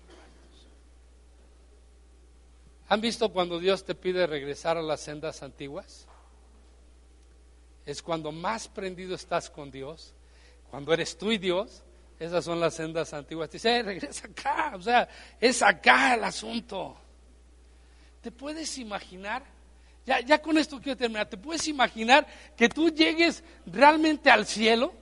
S1: ¿Han visto cuando Dios te pide regresar a las sendas antiguas? Es cuando más prendido estás con Dios, cuando eres tú y Dios, esas son las sendas antiguas. Dice, regresa acá, o sea, es acá el asunto. ¿Te puedes imaginar? Ya, ya con esto quiero terminar. ¿Te puedes imaginar que tú llegues realmente al cielo?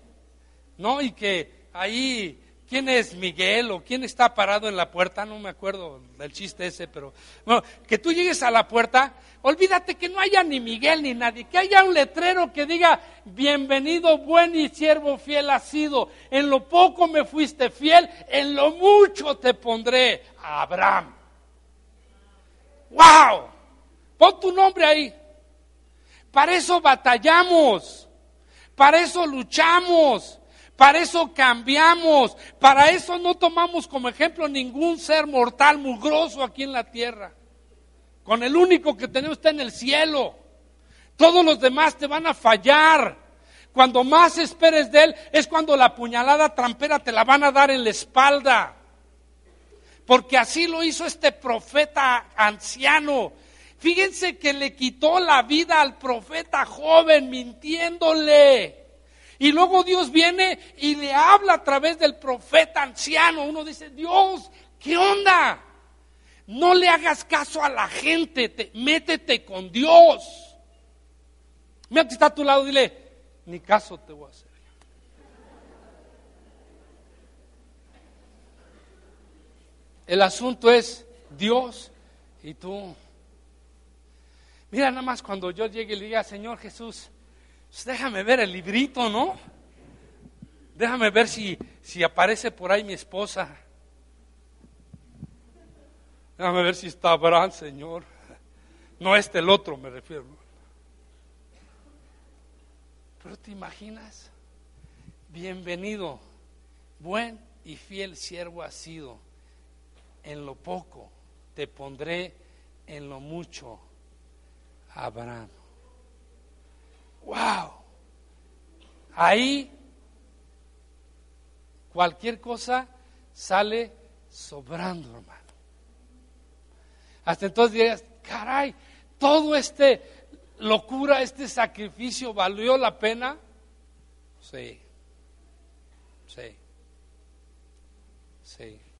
S1: ¿No? Y que ahí quién es Miguel o quién está parado en la puerta, no me acuerdo del chiste ese, pero bueno, que tú llegues a la puerta, olvídate que no haya ni Miguel ni nadie, que haya un letrero que diga, bienvenido, buen y siervo fiel has sido, en lo poco me fuiste fiel, en lo mucho te pondré, Abraham. ¡Wow! Pon tu nombre ahí. Para eso batallamos, para eso luchamos, para eso cambiamos, para eso no tomamos como ejemplo ningún ser mortal mugroso aquí en la tierra. Con el único que tenemos está en el cielo. Todos los demás te van a fallar. Cuando más esperes de él es cuando la puñalada trampera te la van a dar en la espalda. Porque así lo hizo este profeta anciano. Fíjense que le quitó la vida al profeta joven mintiéndole. Y luego Dios viene y le habla a través del profeta anciano. Uno dice, Dios, ¿qué onda? No le hagas caso a la gente, métete con Dios. Mira que está a tu lado, dile, ni caso te voy a hacer. El asunto es Dios y tú. Mira nada más cuando yo llegue y le diga, Señor Jesús, pues déjame ver el librito, ¿no? Déjame ver si, si aparece por ahí mi esposa. Déjame ver si está Abraham, Señor. No este el otro, me refiero. Pero te imaginas, bienvenido, buen y fiel siervo has sido. En lo poco te pondré en lo mucho, Abraham. ¡Wow! Ahí cualquier cosa sale sobrando, hermano. Hasta entonces dirías, caray, todo este locura, este sacrificio valió la pena. Sí, sí, sí.